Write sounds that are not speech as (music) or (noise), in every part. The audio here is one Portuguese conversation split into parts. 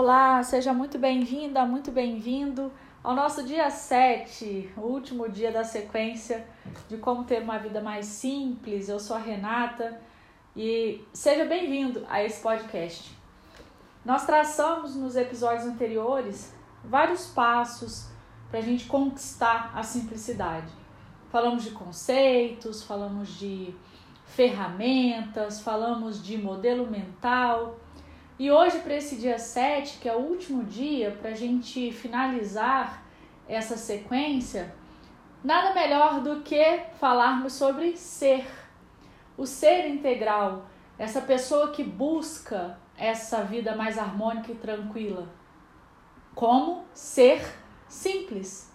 Olá, seja muito bem-vinda, muito bem-vindo ao nosso dia 7, o último dia da sequência de como ter uma vida mais simples. Eu sou a Renata e seja bem-vindo a esse podcast. Nós traçamos nos episódios anteriores vários passos para a gente conquistar a simplicidade. Falamos de conceitos, falamos de ferramentas, falamos de modelo mental e hoje, para esse dia 7, que é o último dia, para a gente finalizar essa sequência, nada melhor do que falarmos sobre ser. O ser integral, essa pessoa que busca essa vida mais harmônica e tranquila. Como ser simples.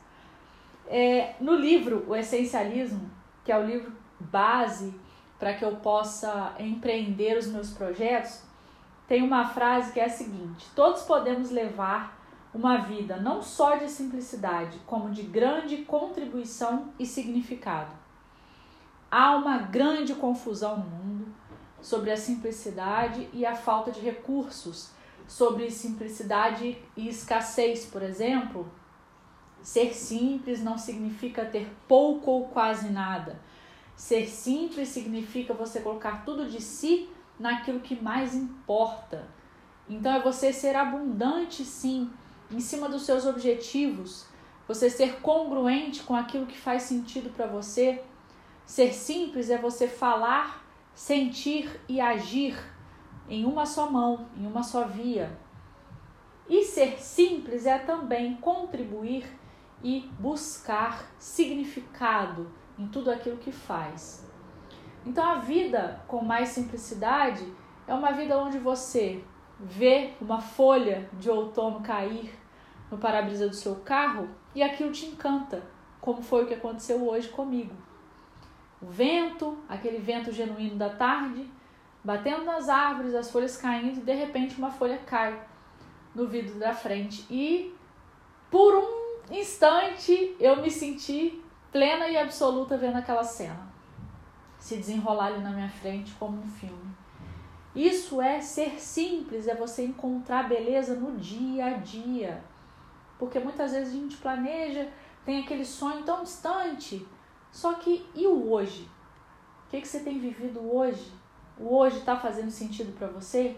É, no livro O Essencialismo, que é o livro base para que eu possa empreender os meus projetos, tem uma frase que é a seguinte: Todos podemos levar uma vida não só de simplicidade, como de grande contribuição e significado. Há uma grande confusão no mundo sobre a simplicidade e a falta de recursos, sobre simplicidade e escassez, por exemplo. Ser simples não significa ter pouco ou quase nada. Ser simples significa você colocar tudo de si naquilo que mais importa. Então é você ser abundante, sim, em cima dos seus objetivos, você ser congruente com aquilo que faz sentido para você. Ser simples é você falar, sentir e agir em uma só mão, em uma só via. E ser simples é também contribuir e buscar significado em tudo aquilo que faz. Então a vida com mais simplicidade é uma vida onde você vê uma folha de outono cair no para-brisa do seu carro e aquilo te encanta, como foi o que aconteceu hoje comigo. O vento, aquele vento genuíno da tarde, batendo nas árvores, as folhas caindo, e de repente uma folha cai no vidro da frente e por um instante eu me senti plena e absoluta vendo aquela cena se desenrolar ali na minha frente como um filme. Isso é ser simples, é você encontrar beleza no dia a dia. Porque muitas vezes a gente planeja, tem aquele sonho tão distante. Só que e o hoje? O que, que você tem vivido hoje? O hoje está fazendo sentido para você?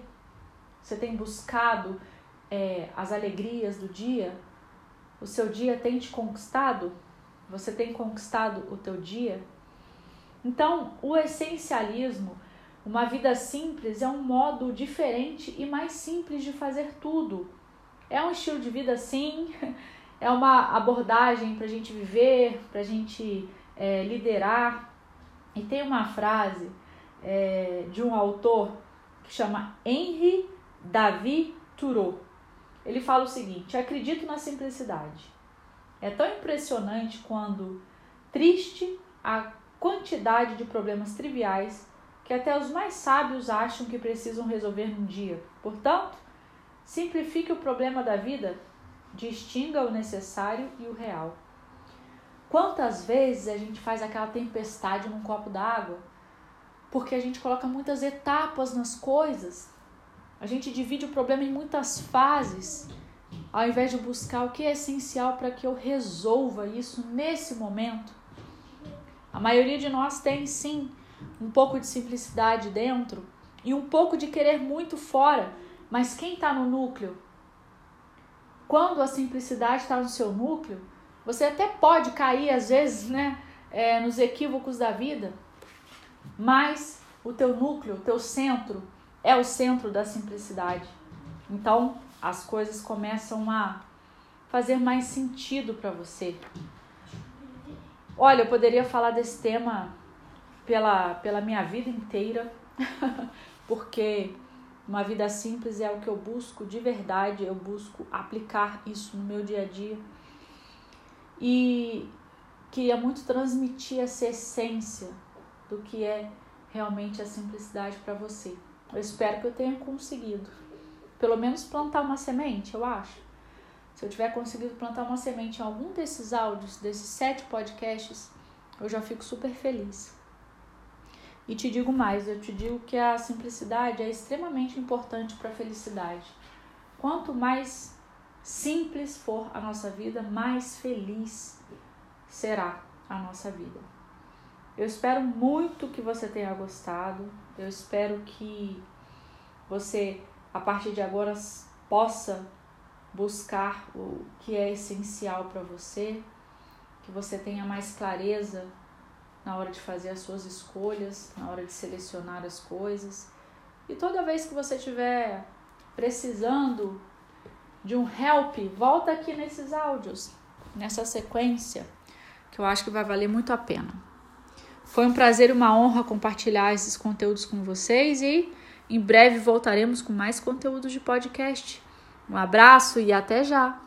Você tem buscado é, as alegrias do dia? O seu dia tem te conquistado? Você tem conquistado o teu dia? Então, o essencialismo, uma vida simples, é um modo diferente e mais simples de fazer tudo. É um estilo de vida, sim, (laughs) é uma abordagem para a gente viver, para a gente é, liderar. E tem uma frase é, de um autor que chama Henri David Thoreau. Ele fala o seguinte: acredito na simplicidade. É tão impressionante quando triste a quantidade de problemas triviais que até os mais sábios acham que precisam resolver num dia. Portanto, simplifique o problema da vida, distinga o necessário e o real. Quantas vezes a gente faz aquela tempestade num copo d'água? Porque a gente coloca muitas etapas nas coisas. A gente divide o problema em muitas fases, ao invés de buscar o que é essencial para que eu resolva isso nesse momento. A maioria de nós tem sim um pouco de simplicidade dentro e um pouco de querer muito fora, mas quem está no núcleo? Quando a simplicidade está no seu núcleo, você até pode cair às vezes, né, é, nos equívocos da vida, mas o teu núcleo, o teu centro é o centro da simplicidade. Então as coisas começam a fazer mais sentido para você. Olha, eu poderia falar desse tema pela, pela minha vida inteira, (laughs) porque uma vida simples é o que eu busco de verdade, eu busco aplicar isso no meu dia a dia. E queria muito transmitir essa essência do que é realmente a simplicidade para você. Eu espero que eu tenha conseguido. Pelo menos plantar uma semente, eu acho. Se eu tiver conseguido plantar uma semente em algum desses áudios, desses sete podcasts, eu já fico super feliz. E te digo mais, eu te digo que a simplicidade é extremamente importante para a felicidade. quanto mais simples for a nossa vida, mais feliz será a nossa vida. Eu espero muito que você tenha gostado. Eu espero que você, a partir de agora, possa buscar o que é essencial para você, que você tenha mais clareza na hora de fazer as suas escolhas, na hora de selecionar as coisas. E toda vez que você estiver precisando de um help, volta aqui nesses áudios, nessa sequência, que eu acho que vai valer muito a pena. Foi um prazer e uma honra compartilhar esses conteúdos com vocês e em breve voltaremos com mais conteúdos de podcast. Um abraço e até já!